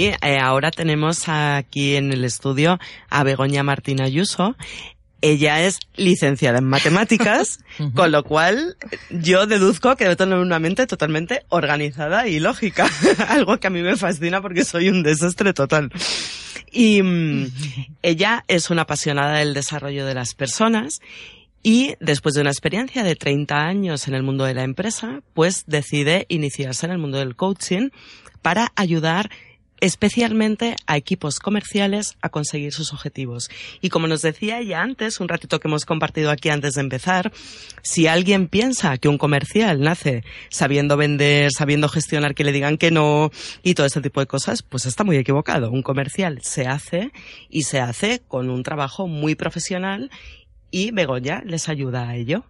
Sí, eh, ahora tenemos aquí en el estudio a Begoña Martín Ayuso. Ella es licenciada en matemáticas, con lo cual yo deduzco que debe tener una mente totalmente organizada y lógica. Algo que a mí me fascina porque soy un desastre total. Y mm, ella es una apasionada del desarrollo de las personas y después de una experiencia de 30 años en el mundo de la empresa, pues decide iniciarse en el mundo del coaching para ayudar especialmente a equipos comerciales a conseguir sus objetivos. Y como nos decía ella antes, un ratito que hemos compartido aquí antes de empezar, si alguien piensa que un comercial nace sabiendo vender, sabiendo gestionar que le digan que no y todo este tipo de cosas, pues está muy equivocado. Un comercial se hace y se hace con un trabajo muy profesional y Begoña les ayuda a ello.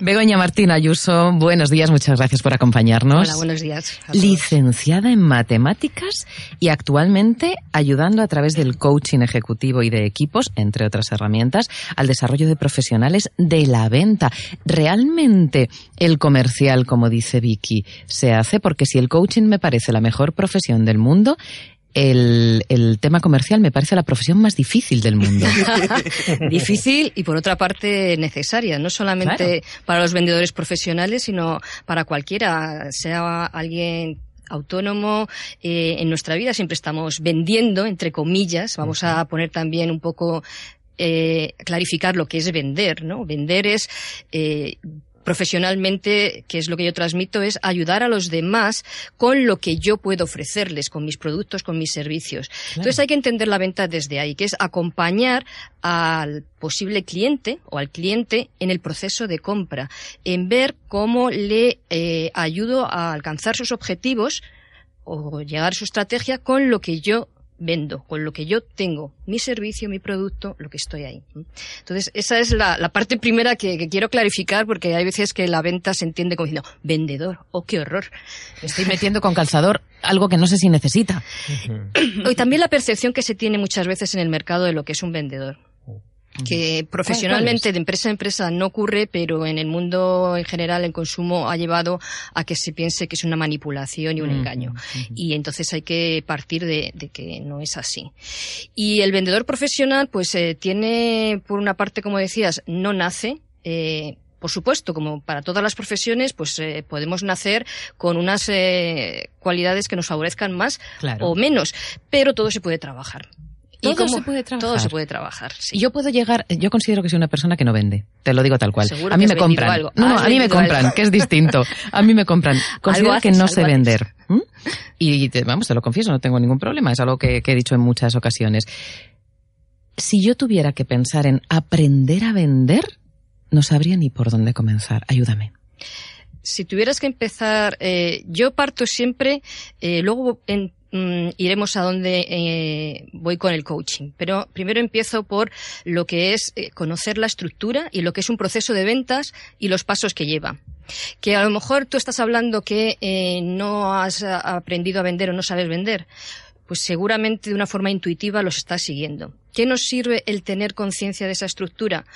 Begoña Martín Ayuso, buenos días, muchas gracias por acompañarnos. Hola, buenos días. Licenciada en matemáticas y actualmente ayudando a través del coaching ejecutivo y de equipos, entre otras herramientas, al desarrollo de profesionales de la venta. ¿Realmente el comercial, como dice Vicky, se hace? Porque si el coaching me parece la mejor profesión del mundo, el, el, tema comercial me parece la profesión más difícil del mundo. difícil y por otra parte necesaria, no solamente para los vendedores profesionales, sino para cualquiera, sea alguien autónomo. Eh, en nuestra vida siempre estamos vendiendo, entre comillas. Vamos a poner también un poco eh, clarificar lo que es vender, ¿no? Vender es eh, profesionalmente, que es lo que yo transmito, es ayudar a los demás con lo que yo puedo ofrecerles, con mis productos, con mis servicios. Entonces hay que entender la venta desde ahí, que es acompañar al posible cliente o al cliente en el proceso de compra, en ver cómo le eh, ayudo a alcanzar sus objetivos o llegar a su estrategia con lo que yo vendo, con lo que yo tengo, mi servicio, mi producto, lo que estoy ahí. Entonces, esa es la, parte primera que, quiero clarificar porque hay veces que la venta se entiende como diciendo, vendedor, oh, qué horror. Estoy metiendo con calzador algo que no sé si necesita. y también la percepción que se tiene muchas veces en el mercado de lo que es un vendedor que profesionalmente de empresa a empresa no ocurre, pero en el mundo en general, el consumo ha llevado a que se piense que es una manipulación y un engaño. Y entonces hay que partir de, que no es así. Y el vendedor profesional, pues eh, tiene, por una parte, como decías, no nace, eh, por supuesto, como para todas las profesiones, pues eh, podemos nacer con unas cualidades que nos favorezcan más o menos, pero todo se puede trabajar. Todo se puede trabajar. Todo se puede trabajar. Sí. Yo puedo llegar, yo considero que soy una persona que no vende. Te lo digo tal cual. a mí me compran. No, no, a mí me compran, que es distinto. A mí me compran. Considero que no sé vender. Y vamos, te lo confieso, no tengo ningún problema. Es algo que, que he dicho en muchas ocasiones. Si yo tuviera que pensar en aprender a vender, no sabría ni por dónde comenzar. Ayúdame si tuvieras que empezar, eh, yo parto siempre, eh, luego en, Mm, iremos a donde eh, voy con el coaching. Pero primero empiezo por lo que es eh, conocer la estructura y lo que es un proceso de ventas y los pasos que lleva. Que a lo mejor tú estás hablando que eh, no has aprendido a vender o no sabes vender pues seguramente de una forma intuitiva los estás siguiendo. ¿Qué nos sirve el tener conciencia de esa estructura?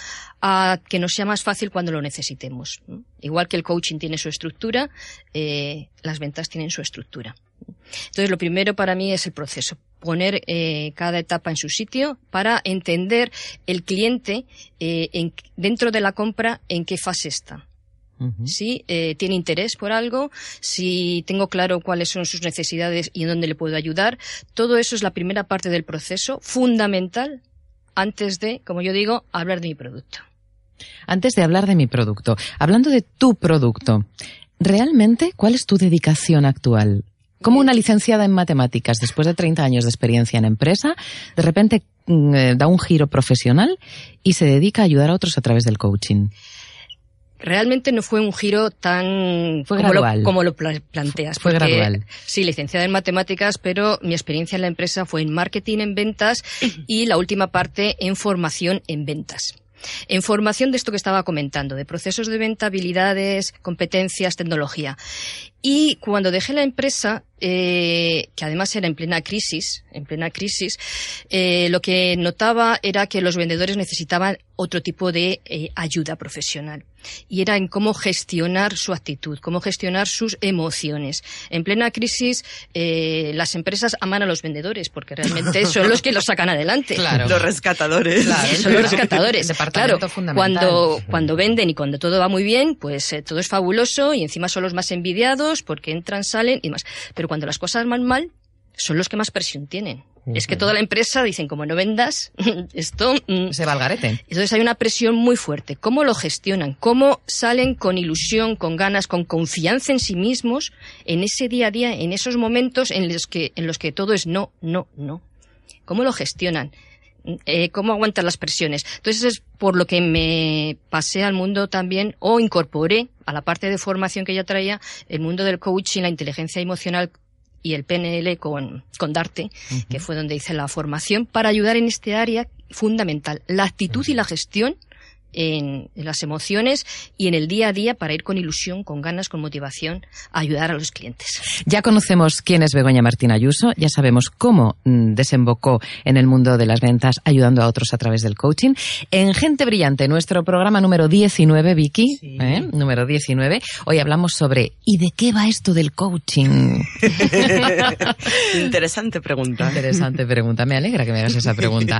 A que nos sea más fácil cuando lo necesitemos. Igual que el coaching tiene su estructura, las ventas tienen su estructura. Entonces, lo primero para mí es el proceso. Poner eh, cada etapa en su sitio para entender el cliente eh, dentro de la compra en qué fase está si eh, tiene interés por algo, si tengo claro cuáles son sus necesidades y en dónde le puedo ayudar. Todo eso es la primera parte del proceso, fundamental, antes de, como yo digo, hablar de mi producto. Antes de hablar de mi producto, hablando de tu producto, ¿realmente cuál es tu dedicación actual? Como una licenciada en matemáticas, después de 30 años de experiencia en empresa, de repente mm, eh, da un giro profesional y se dedica a ayudar a otros a través del coaching realmente no fue un giro tan fue como, gradual. Lo, como lo planteas. Fue gradual. Sí, licenciada en matemáticas, pero mi experiencia en la empresa fue en marketing en ventas y la última parte en formación en ventas. En formación de esto que estaba comentando, de procesos de venta, habilidades, competencias, tecnología. Y cuando dejé la empresa, eh, que además era en plena crisis, en plena crisis, eh, lo que notaba era que los vendedores necesitaban otro tipo de eh, ayuda profesional. Y era en cómo gestionar su actitud, cómo gestionar sus emociones. En plena crisis, eh, las empresas aman a los vendedores porque realmente son los que los sacan adelante. Claro. Los rescatadores. Claro, son los rescatadores. claro, cuando, cuando venden y cuando todo va muy bien, pues eh, todo es fabuloso y encima son los más envidiados porque entran, salen y más. Pero cuando las cosas van mal, son los que más presión tienen. Es que toda la empresa dicen, como no vendas, esto... Mm". Se va al garete. Entonces hay una presión muy fuerte. ¿Cómo lo gestionan? ¿Cómo salen con ilusión, con ganas, con confianza en sí mismos en ese día a día, en esos momentos en los que, en los que todo es no, no, no? ¿Cómo lo gestionan? Eh, cómo aguantan las presiones. Entonces es por lo que me pasé al mundo también o incorporé a la parte de formación que ya traía el mundo del coaching, la inteligencia emocional y el PNL con, con Darte, que fue donde hice la formación, para ayudar en este área fundamental, la actitud y la gestión en, las emociones y en el día a día para ir con ilusión, con ganas, con motivación a ayudar a los clientes. Ya conocemos quién es Begoña Martín Ayuso, ya sabemos cómo mm, desembocó en el mundo de las ventas ayudando a otros a través del coaching. En Gente Brillante, nuestro programa número 19, Vicky, ¿eh? número 19, hoy hablamos sobre ¿y de qué va esto del coaching? Interesante pregunta. Interesante pregunta, me alegra que me hagas esa pregunta.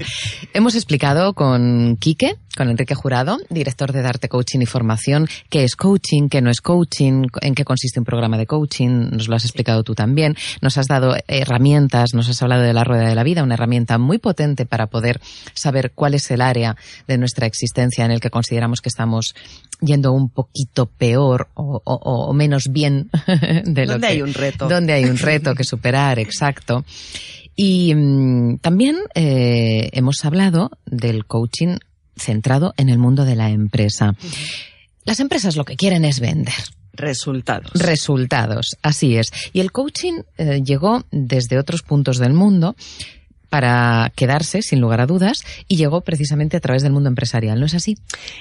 Hemos explicado con Quique, con Enrique Jurado, director de Darte Coaching y Formación, qué es coaching, qué no es coaching, en qué consiste un programa de coaching, nos lo has explicado tú también, nos has dado herramientas, nos has hablado de la rueda de la vida, una herramienta muy potente para poder saber cuál es el área de nuestra existencia en el que consideramos que estamos yendo un poquito peor o, menos bien de lo ¿Dónde hay un reto? Donde hay un reto que superar, exacto. Y mm, también eh, hemos hablado del coaching centrado en el mundo de la empresa. Las empresas lo que quieren es vender. Resultados. Resultados, así es. Y el coaching eh, llegó desde otros puntos del mundo para quedarse, sin lugar a dudas, y llegó precisamente a través del mundo empresarial, ¿no es así?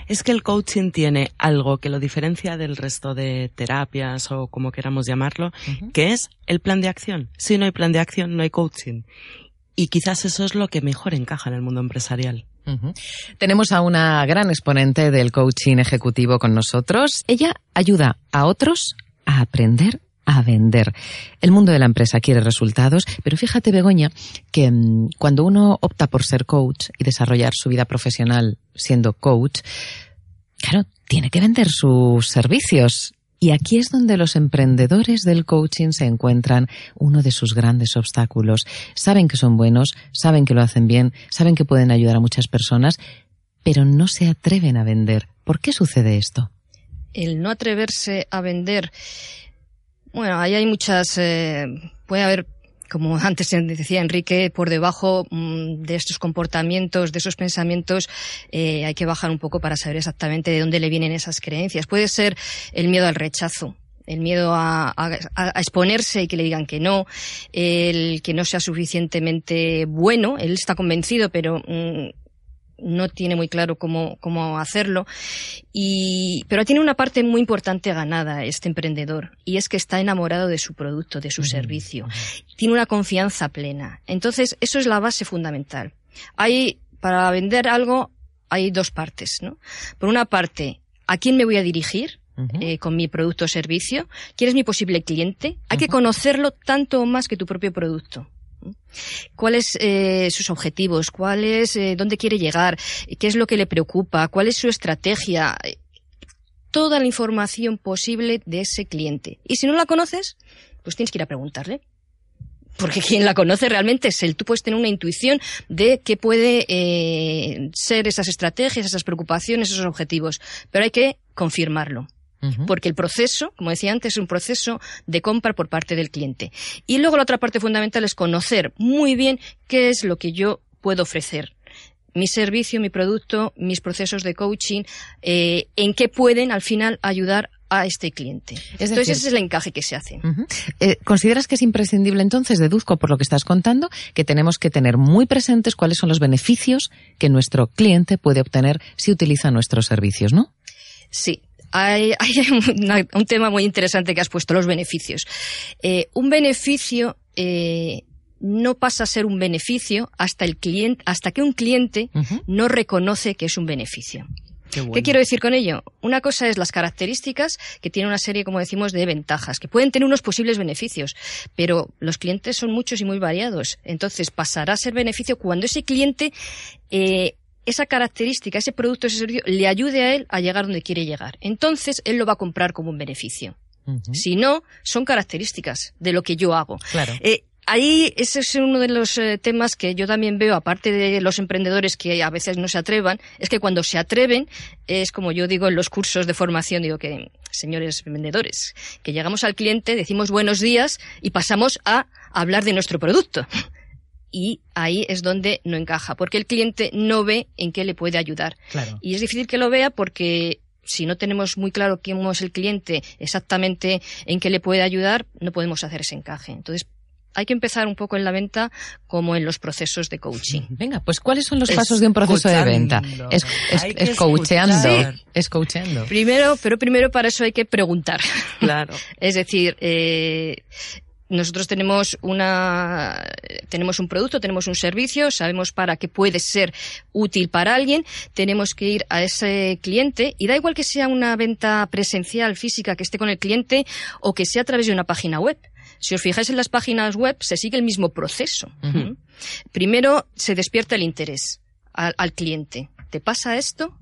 Es que el coaching tiene algo que lo diferencia del resto de terapias o como queramos llamarlo, que es el plan de acción. Si no hay plan de acción, no hay coaching. Y quizás eso es lo que mejor encaja en el mundo empresarial. Tenemos a una gran exponente del coaching ejecutivo con nosotros. Ella ayuda a otros a aprender a vender. El mundo de la empresa quiere resultados, pero fíjate, Begoña, que mm, cuando uno opta por ser coach y desarrollar su vida profesional siendo coach, claro, tiene que vender sus servicios. Y aquí es donde los emprendedores del coaching se encuentran uno de sus grandes obstáculos. Saben que son buenos, saben que lo hacen bien, saben que pueden ayudar a muchas personas, pero no se atreven a vender. ¿Por qué sucede esto? El no atreverse a vender. Bueno, ahí hay muchas. Eh, puede haber como antes decía Enrique, por debajo mm, de estos comportamientos, de esos pensamientos, eh, hay que bajar un poco para saber exactamente de dónde le vienen esas creencias. Puede ser el miedo al rechazo, el miedo a, exponerse y que le digan que no, el que no sea suficientemente bueno, él está convencido, pero mm, no tiene muy claro cómo, cómo hacerlo. Y, pero tiene una parte muy importante ganada este emprendedor y es que está enamorado de su producto, de su servicio. Tiene una confianza plena. Entonces, eso es la base fundamental. Hay, para vender algo, hay dos partes, ¿no? Por una parte, ¿a quién me voy a dirigir? Eh, con mi producto o servicio. ¿Quién es mi posible cliente? Hay que conocerlo tanto o más que tu propio producto cuáles eh, sus objetivos, cuál es, eh, dónde quiere llegar, qué es lo que le preocupa, cuál es su estrategia, toda la información posible de ese cliente. Y si no la conoces, pues tienes que ir a preguntarle. Porque quien la conoce realmente es él. Tú puedes tener una intuición de qué puede eh, ser esas estrategias, esas preocupaciones, esos objetivos. Pero hay que confirmarlo porque el proceso, como decía antes, es un proceso de compra por parte del cliente. Y luego la otra parte fundamental es conocer muy bien qué es lo que yo puedo ofrecer mi servicio, mi producto, mis procesos de coaching, eh, en qué pueden al final ayudar a este cliente. entonces ese es el encaje que se hace. Eh, ¿Consideras que es imprescindible entonces, deduzco por lo que estás contando, que tenemos que tener muy presentes cuáles son los beneficios que nuestro cliente puede obtener si utiliza nuestros servicios, ¿no? Sí, hay, un tema muy interesante que has puesto, los beneficios. Eh, un beneficio eh, no pasa a ser un beneficio hasta, el cliente, hasta que un cliente no reconoce que es un beneficio. Qué, quiero decir con ello? Una cosa es las características, que tiene una serie, como decimos, de ventajas, que pueden tener unos posibles beneficios, pero los clientes son muchos y muy variados. Entonces, pasará a ser beneficio cuando ese cliente eh, esa característica, ese producto, ese servicio, le ayude a él a llegar donde quiere llegar. Entonces, él lo va a comprar como un beneficio. Si no, son características de lo que yo hago. Claro. Eh, ahí ese es uno de los eh, temas que yo también veo, aparte de los emprendedores que a veces no se atrevan, es que cuando se atreven, es como yo digo en los cursos de formación, digo que, señores vendedores, que llegamos al cliente, decimos buenos días y pasamos a hablar de nuestro producto y ahí es donde no encaja, porque el cliente no ve en qué le puede ayudar. Y es difícil que lo vea porque si no tenemos muy claro quién es el cliente, exactamente en qué le puede ayudar, no podemos hacer ese encaje. Entonces, hay que empezar un poco en la venta como en los procesos de coaching. Venga, pues ¿cuáles son los pasos de un proceso de venta? Es, coacheando. Es coacheando. Primero, pero primero para eso hay que preguntar. Claro. es decir, eh, nosotros tenemos una tenemos un producto, tenemos un servicio, sabemos para qué puede ser útil para alguien, tenemos que ir a ese cliente y da igual que sea una venta presencial física que esté con el cliente o que sea a través de una página web. Si os fijáis en las páginas web, se sigue el mismo proceso. Primero se despierta el interés al, cliente. ¿Te pasa esto?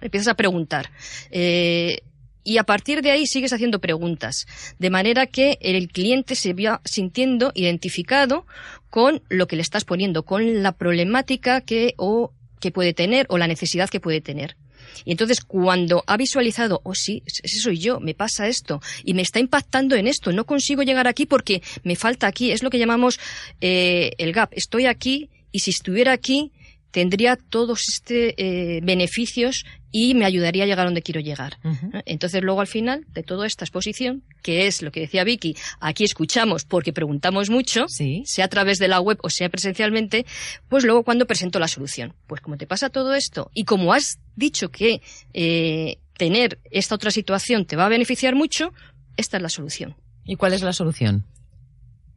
Empiezas a preguntar. Eh, y a partir de ahí sigues haciendo preguntas, de manera que el cliente se vea sintiendo identificado con lo que le estás poniendo, con la problemática que o que puede tener o la necesidad que puede tener. Y entonces cuando ha visualizado, oh sí, ese soy yo, me pasa esto y me está impactando en esto, no consigo llegar aquí porque me falta aquí, es lo que llamamos eh, el gap. Estoy aquí y si estuviera aquí tendría todos estos eh, beneficios y me ayudaría a llegar a donde quiero llegar. Entonces, luego al final de toda esta exposición, que es lo que decía Vicky, aquí escuchamos porque preguntamos mucho, sea a través de la web o sea presencialmente, pues luego cuando presento la solución. Pues como te pasa todo esto y como has dicho que eh, tener esta otra situación te va a beneficiar mucho, esta es la solución. ¿Y cuál es la solución?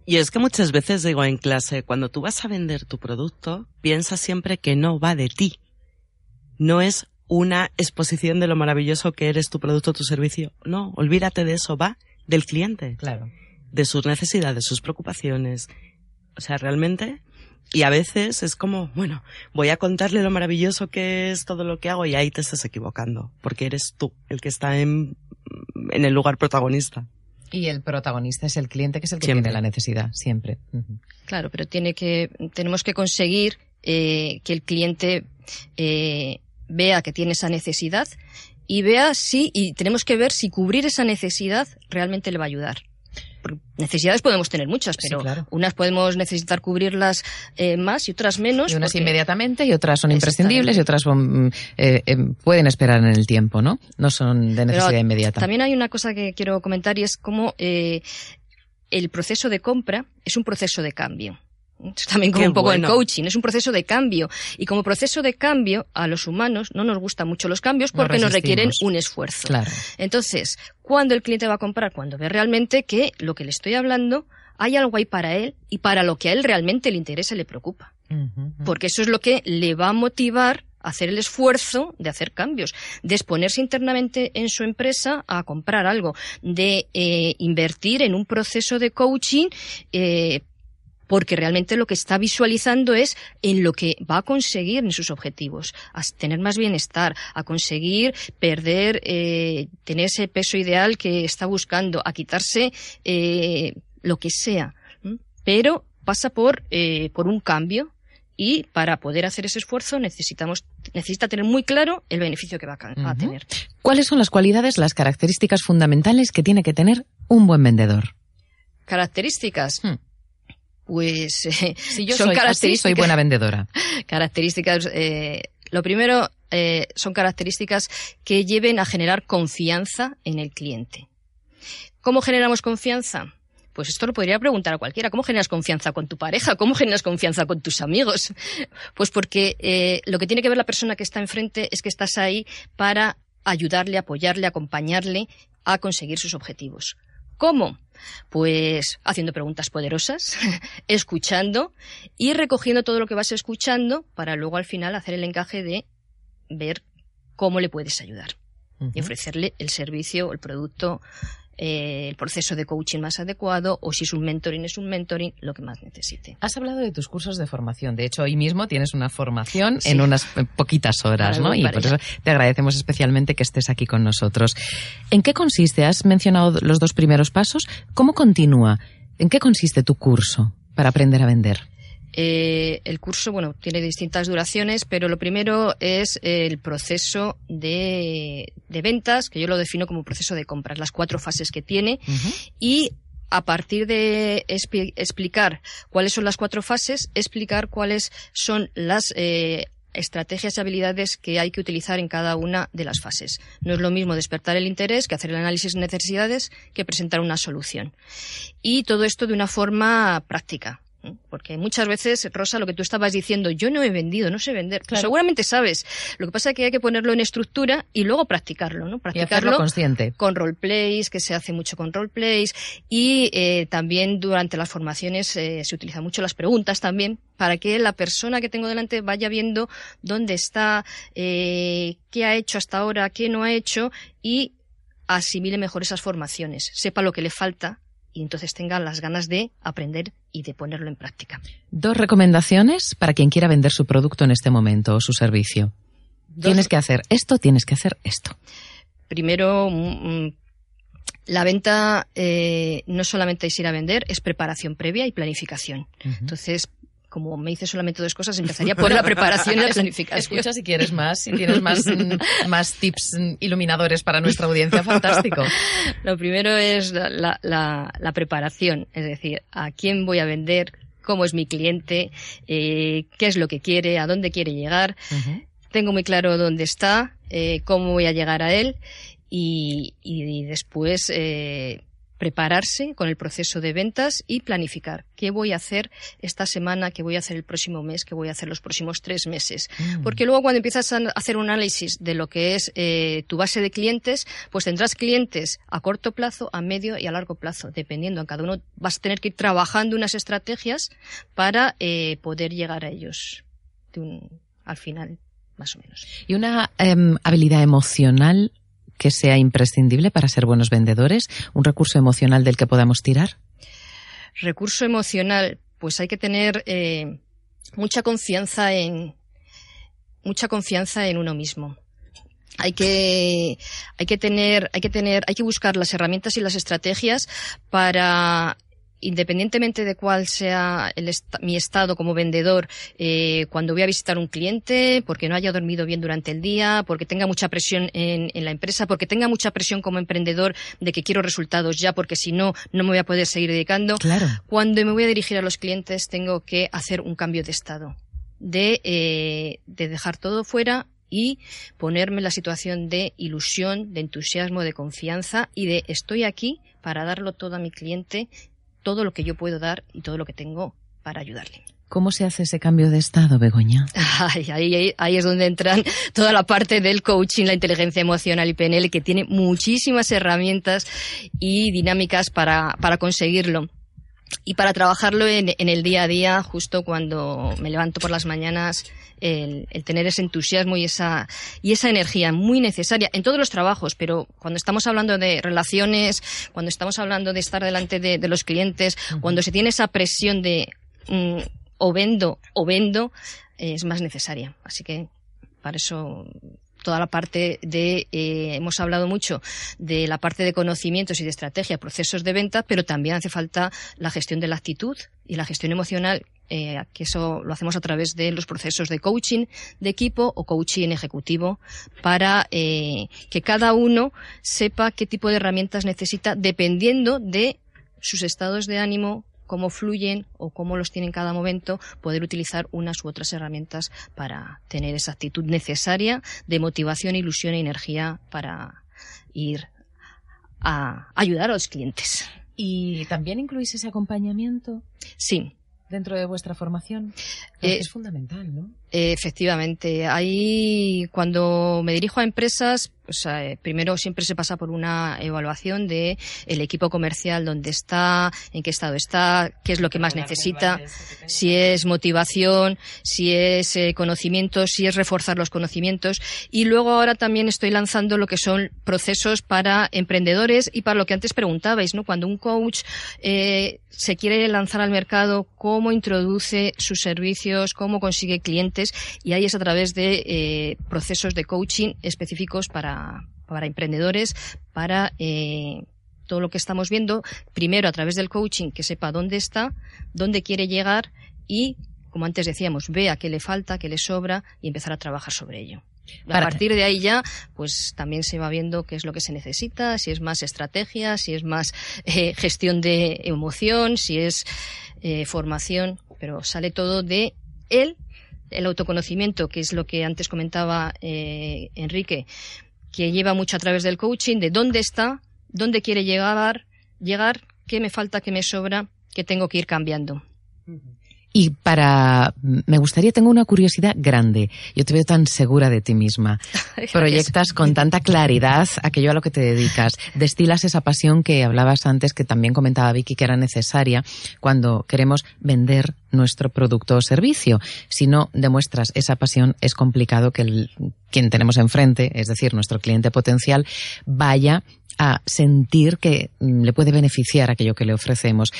Y es que muchas veces digo en clase, cuando tú vas a vender tu producto, piensa siempre que no va de ti. No es una exposición de lo maravilloso que eres tu producto o tu servicio. No, olvídate de eso, va del cliente. Claro. De sus necesidades, sus preocupaciones. O sea, realmente. Y a veces es como, bueno, voy a contarle lo maravilloso que es todo lo que hago y ahí te estás equivocando, porque eres tú el que está en, en el lugar protagonista. Y el protagonista es el cliente, que es el que tiene la necesidad, siempre. Claro, pero tiene que, tenemos que conseguir eh, que el cliente eh, vea que tiene esa necesidad y vea si, y tenemos que ver si cubrir esa necesidad realmente le va a ayudar. Necesidades podemos tener muchas, pero unas podemos necesitar cubrirlas eh, más y otras menos. Y unas inmediatamente y otras son imprescindibles y otras eh, eh, pueden esperar en el tiempo, ¿no? No son de necesidad inmediata. También hay una cosa que quiero comentar y es cómo el proceso de compra es un proceso de cambio también como un poco en coaching, es un proceso de cambio. Y como proceso de cambio, a los humanos no nos gustan mucho los cambios porque nos, requieren un esfuerzo. Entonces, cuando el cliente va a comprar? Cuando ve realmente que lo que le estoy hablando hay algo ahí para él y para lo que a él realmente le interesa y le preocupa. Porque eso es lo que le va a motivar a hacer el esfuerzo de hacer cambios, de exponerse internamente en su empresa a comprar algo, de eh, invertir en un proceso de coaching eh, porque realmente lo que está visualizando es en lo que va a conseguir en sus objetivos, a tener más bienestar, a conseguir perder, eh, tener ese peso ideal que está buscando, a quitarse eh, lo que sea. Pero pasa por, eh, por un cambio y para poder hacer ese esfuerzo necesitamos necesita tener muy claro el beneficio que va a, tener. ¿Cuáles son las cualidades, las características fundamentales que tiene que tener un buen vendedor? Características. Hmm pues eh, si yo son soy características, soy buena vendedora. Características, eh, lo primero eh, son características que lleven a generar confianza en el cliente. ¿Cómo generamos confianza? Pues esto lo podría preguntar a cualquiera. ¿Cómo generas confianza con tu pareja? ¿Cómo generas confianza con tus amigos? Pues porque eh, lo que tiene que ver la persona que está enfrente es que estás ahí para ayudarle, apoyarle, acompañarle a conseguir sus objetivos. ¿Cómo? Pues haciendo preguntas poderosas, escuchando y recogiendo todo lo que vas escuchando para luego al final hacer el encaje de ver cómo le puedes ayudar y ofrecerle el servicio o el producto eh, el proceso de coaching más adecuado o si es un mentoring es un mentoring, lo que más necesite. Has hablado de tus cursos de formación. De hecho, hoy mismo tienes una formación en unas poquitas horas, ¿no? Y por eso te agradecemos especialmente que estés aquí con nosotros. ¿En qué consiste? Has mencionado los dos primeros pasos. ¿Cómo continúa? ¿En qué consiste tu curso para aprender a vender? Eh, el curso, bueno, tiene distintas duraciones, pero lo primero es el proceso de, ventas, que yo lo defino como proceso de compras, las cuatro fases que tiene, y a partir de explicar cuáles son las cuatro fases, explicar cuáles son las eh, estrategias y habilidades que hay que utilizar en cada una de las fases. No es lo mismo despertar el interés que hacer el análisis de necesidades que presentar una solución. Y todo esto de una forma práctica. Porque muchas veces, Rosa, lo que tú estabas diciendo, yo no he vendido, no sé vender. Seguramente sabes. Lo que pasa es que hay que ponerlo en estructura y luego practicarlo, ¿no? Practicarlo consciente. con roleplays, que se hace mucho con roleplays. Y eh, también durante las formaciones eh, se utilizan mucho las preguntas también para que la persona que tengo delante vaya viendo dónde está, eh, qué ha hecho hasta ahora, qué no ha hecho y asimile mejor esas formaciones, sepa lo que le falta y entonces tenga las ganas de aprender y de ponerlo en práctica. Dos recomendaciones para quien quiera vender su producto en este momento o su servicio. Tienes que hacer esto, tienes que hacer esto. Primero, mm, mm, la venta eh, no solamente es ir a vender, es preparación previa y planificación. Entonces, como me dice solamente dos cosas, empezaría por la preparación y la planificación. Escucha si quieres más, si tienes más, mm, más tips iluminadores para nuestra audiencia, fantástico. Lo primero es la, la, preparación, es decir, a quién voy a vender, cómo es mi cliente, eh, qué es lo que quiere, a dónde quiere llegar. Tengo muy claro dónde está, eh, cómo voy a llegar a él y, y después eh, prepararse con el proceso de ventas y planificar qué voy a hacer esta semana, qué voy a hacer el próximo mes, qué voy a hacer los próximos tres meses. Mm. Porque luego cuando empiezas a hacer un análisis de lo que es eh, tu base de clientes, pues tendrás clientes a corto plazo, a medio y a largo plazo, dependiendo. En cada uno vas a tener que ir trabajando unas estrategias para eh, poder llegar a ellos al final, más o menos. ¿Y una em, habilidad emocional que sea imprescindible para ser buenos vendedores? ¿Un recurso emocional del que podamos tirar? Recurso emocional, pues hay que tener eh, mucha confianza en mucha confianza en uno mismo. Hay que, hay que tener, hay que tener, hay que buscar las herramientas y las estrategias para independientemente de cuál sea mi estado como vendedor, eh, cuando voy a visitar un cliente, porque no haya dormido bien durante el día, porque tenga mucha presión en, la empresa, porque tenga mucha presión como emprendedor de que quiero resultados ya, porque si no, no me voy a poder seguir dedicando. Cuando me voy a dirigir a los clientes, tengo que hacer un cambio de estado, de, eh, de dejar todo fuera y ponerme en la situación de ilusión, de entusiasmo, de confianza y de estoy aquí para darlo todo a mi cliente todo lo que yo puedo dar y todo lo que tengo para ayudarle. ¿Cómo se hace ese cambio de estado, Begoña? ahí, ahí, es donde entran toda la parte del coaching, la inteligencia emocional y PNL, que tiene muchísimas herramientas y dinámicas para, para conseguirlo. Y para trabajarlo en, en, el día a día, justo cuando me levanto por las mañanas, el, tener ese entusiasmo y esa, y esa energía muy necesaria en todos los trabajos, pero cuando estamos hablando de relaciones, cuando estamos hablando de estar delante de, los clientes, cuando se tiene esa presión de mm, o vendo o vendo, es más necesaria. Así que para eso toda la parte de, eh, hemos hablado mucho de la parte de conocimientos y de estrategia, procesos de venta, pero también hace falta la gestión de la actitud y la gestión emocional, eh, que eso lo hacemos a través de los procesos de coaching de equipo o coaching ejecutivo, para eh, que cada uno sepa qué tipo de herramientas necesita dependiendo de sus estados de ánimo, cómo fluyen o cómo los tienen en cada momento, poder utilizar unas u otras herramientas para tener esa actitud necesaria de motivación, ilusión e energía para ir a ayudar a los clientes. ¿Y también incluís ese acompañamiento? Sí, dentro de vuestra formación? Eh, es fundamental, ¿no? Efectivamente. Ahí, cuando me dirijo a empresas, o sea, eh, primero siempre se pasa por una evaluación de el equipo comercial, dónde está, en qué estado está, qué es lo que más necesita, si es motivación, si es eh, conocimientos, si es reforzar los conocimientos. Y luego ahora también estoy lanzando lo que son procesos para emprendedores y para lo que antes preguntabais, ¿no? Cuando un coach eh, se quiere lanzar al mercado, cómo introduce sus servicios, cómo consigue clientes y ahí es a través de eh, procesos de coaching específicos para, para emprendedores, para eh, todo lo que estamos viendo, primero a través del coaching, que sepa dónde está, dónde quiere llegar y, como antes decíamos, vea qué le falta, qué le sobra y empezar a trabajar sobre ello. A partir de ahí ya, pues también se va viendo qué es lo que se necesita, si es más estrategia, si es más eh, gestión de emoción, si es eh, formación, pero sale todo de él, el autoconocimiento, que es lo que antes comentaba eh, Enrique, que lleva mucho a través del coaching, de dónde está, dónde quiere llegar, llegar, qué me falta, qué me sobra, qué tengo que ir cambiando. Y para, me gustaría, tengo una curiosidad grande. Yo te veo tan segura de ti misma. Proyectas con tanta claridad aquello a lo que te dedicas. Destilas esa pasión que hablabas antes, que también comentaba Vicky que era necesaria cuando queremos vender nuestro producto o servicio. Si no demuestras esa pasión, es complicado que el, quien tenemos enfrente, es decir, nuestro cliente potencial, vaya a sentir que mm, le puede beneficiar aquello que le ofrecemos.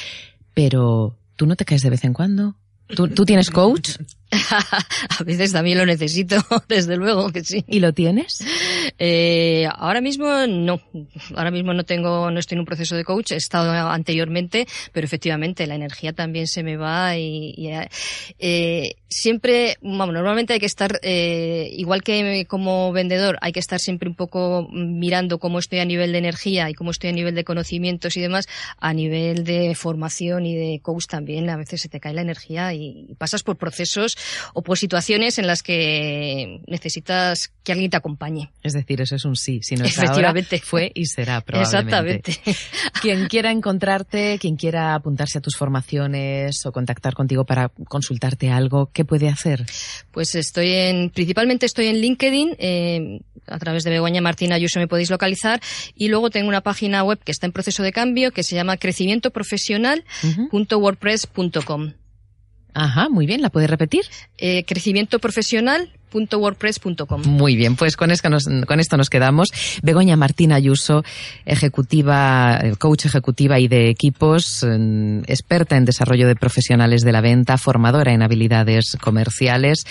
Pero, ¿tú no te caes de vez en cuando? ¿Tú, ¿Tú, tienes coach? a veces también lo necesito, desde luego que sí. ¿Y lo tienes? Eh, ahora mismo no. Ahora mismo no tengo, no estoy en un proceso de coach. He estado anteriormente, pero efectivamente la energía también se me va y, y eh, siempre, vamos, normalmente hay que estar, eh, igual que como vendedor, hay que estar siempre un poco mirando cómo estoy a nivel de energía y cómo estoy a nivel de conocimientos y demás. A nivel de formación y de coach también, a veces se te cae la energía y pasas por procesos o por situaciones en las que necesitas que alguien te acompañe. Es decir, eso es un sí. Si no es Efectivamente. Ahora, fue y será probablemente. Exactamente. Quien quiera encontrarte, quien quiera apuntarse a tus formaciones o contactar contigo para consultarte algo, ¿qué puede hacer? Pues estoy en, principalmente estoy en LinkedIn, eh, a través de Begoña Martina Ayuso me podéis localizar y luego tengo una página web que está en proceso de cambio que se llama crecimientoprofesional.wordpress.com. Ajá, muy bien. ¿La puedes repetir? Eh, crecimientoprofesional.wordpress.com. Muy bien, pues con esto, nos, con esto nos quedamos. Begoña Martina Ayuso, ejecutiva, coach ejecutiva y de equipos, experta en desarrollo de profesionales de la venta, formadora en habilidades comerciales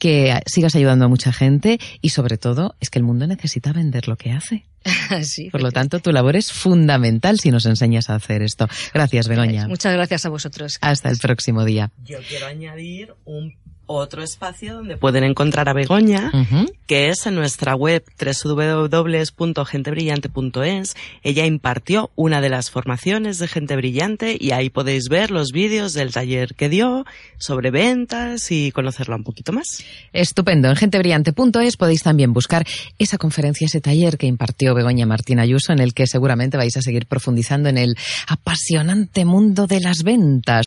que sigas ayudando a mucha gente y sobre todo es que el mundo necesita vender lo que hace. sí, Por lo tanto, tu labor es fundamental si nos enseñas a hacer esto. Gracias, Begoña. Muchas gracias a vosotros. Hasta el próximo día. Yo quiero añadir un otro espacio donde pueden encontrar a Begoña, uh -huh. que es en nuestra web www.gentebrillante.es. Ella impartió una de las formaciones de Gente Brillante y ahí podéis ver los vídeos del taller que dio sobre ventas y conocerla un poquito más. Estupendo. En gentebrillante.es podéis también buscar esa conferencia, ese taller que impartió Begoña Martín Ayuso, en el que seguramente vais a seguir profundizando en el apasionante mundo de las ventas.